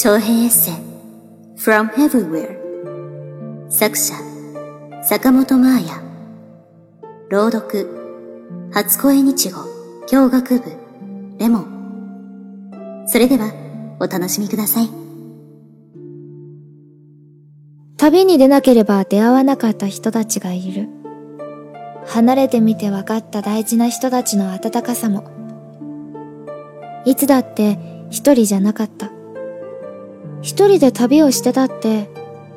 長編エッセイ From Everywhere 作者坂本真綾。朗読初恋日語教学部レモン。それではお楽しみください。旅に出なければ出会わなかった人たちがいる。離れてみて分かった大事な人たちの温かさも。いつだって一人じゃなかった。一人で旅をしてたって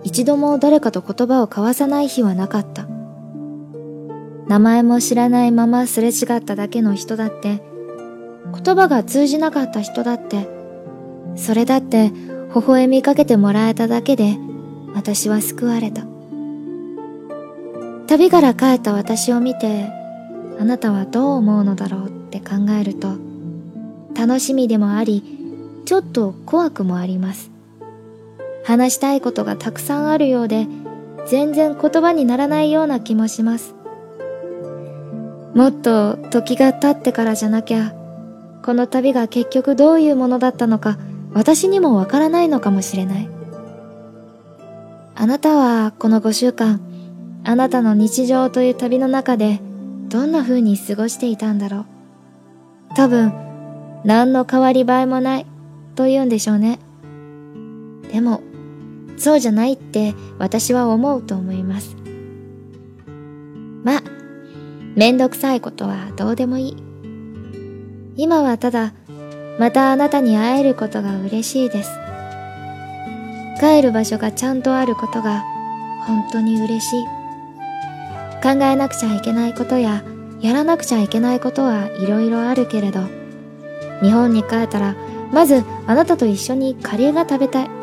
一度も誰かと言葉を交わさない日はなかった。名前も知らないまますれ違っただけの人だって、言葉が通じなかった人だって、それだって微笑みかけてもらえただけで私は救われた。旅から帰った私を見て、あなたはどう思うのだろうって考えると、楽しみでもあり、ちょっと怖くもあります。話したいことがたくさんあるようで、全然言葉にならないような気もします。もっと時が経ってからじゃなきゃ、この旅が結局どういうものだったのか、私にもわからないのかもしれない。あなたはこの5週間、あなたの日常という旅の中で、どんな風に過ごしていたんだろう。多分、何の変わり映えもない、と言うんでしょうね。でも、そうじゃないって私は思うと思います。まあめんどくさいことはどうでもいい。今はただ、またあなたに会えることが嬉しいです。帰る場所がちゃんとあることが本当に嬉しい。考えなくちゃいけないことや、やらなくちゃいけないことはいろいろあるけれど、日本に帰ったら、まずあなたと一緒にカレーが食べたい。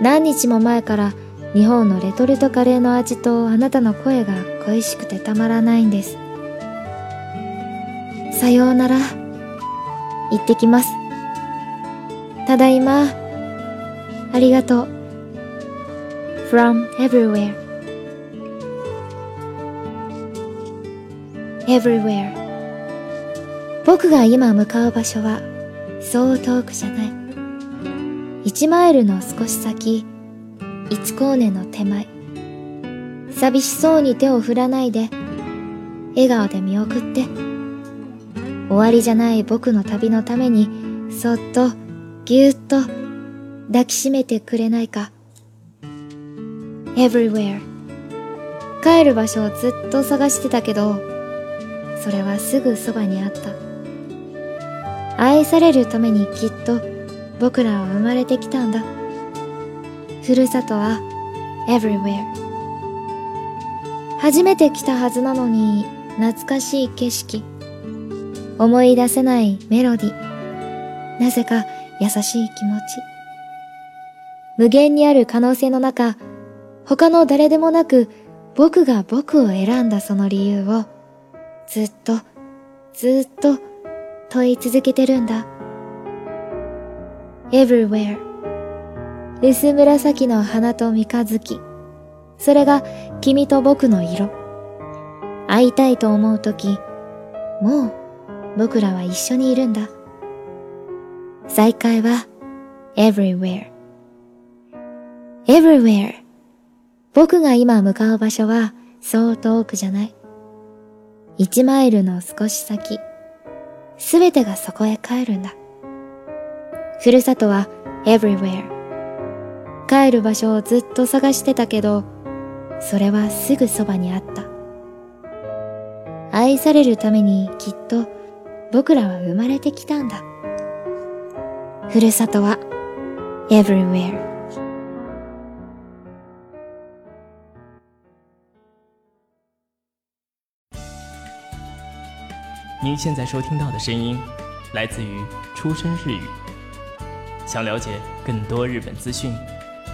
何日も前から日本のレトルトカレーの味とあなたの声が恋しくてたまらないんです。さようなら。行ってきます。ただいま。ありがとう。from everywhere. everywhere. 僕が今向かう場所はそう遠くじゃない。1マイルの少し先、一光年の手前。寂しそうに手を振らないで、笑顔で見送って。終わりじゃない僕の旅のために、そっと、ぎゅっと、抱きしめてくれないか。everywhere. 帰る場所をずっと探してたけど、それはすぐそばにあった。愛されるためにきっと僕らは生まれてきたんだ。ふるさとは everywhere。初めて来たはずなのに懐かしい景色。思い出せないメロディ。なぜか優しい気持ち。無限にある可能性の中、他の誰でもなく僕が僕を選んだその理由をずっとずっと問い続けてるんだ。Everywhere. 薄紫の花と三日月。それが君と僕の色。会いたいと思うときもう僕らは一緒にいるんだ。再会は everywhere. everywhere. 僕が今向かう場所はそう遠くじゃない。一マイルの少し先。すべてがそこへ帰るんだ。ふるさとは everywhere 帰る場所をずっと探してたけどそれはすぐそばにあった。愛されるためにきっと僕らは生まれてきたんだ。ふるさとは everywhere 您现在收听到的声音来自于出生日语。想了解更多日本资讯，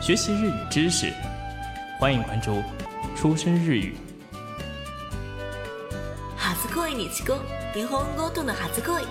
学习日语知识，欢迎关注“出生日语”。初恋日語日本語との初恋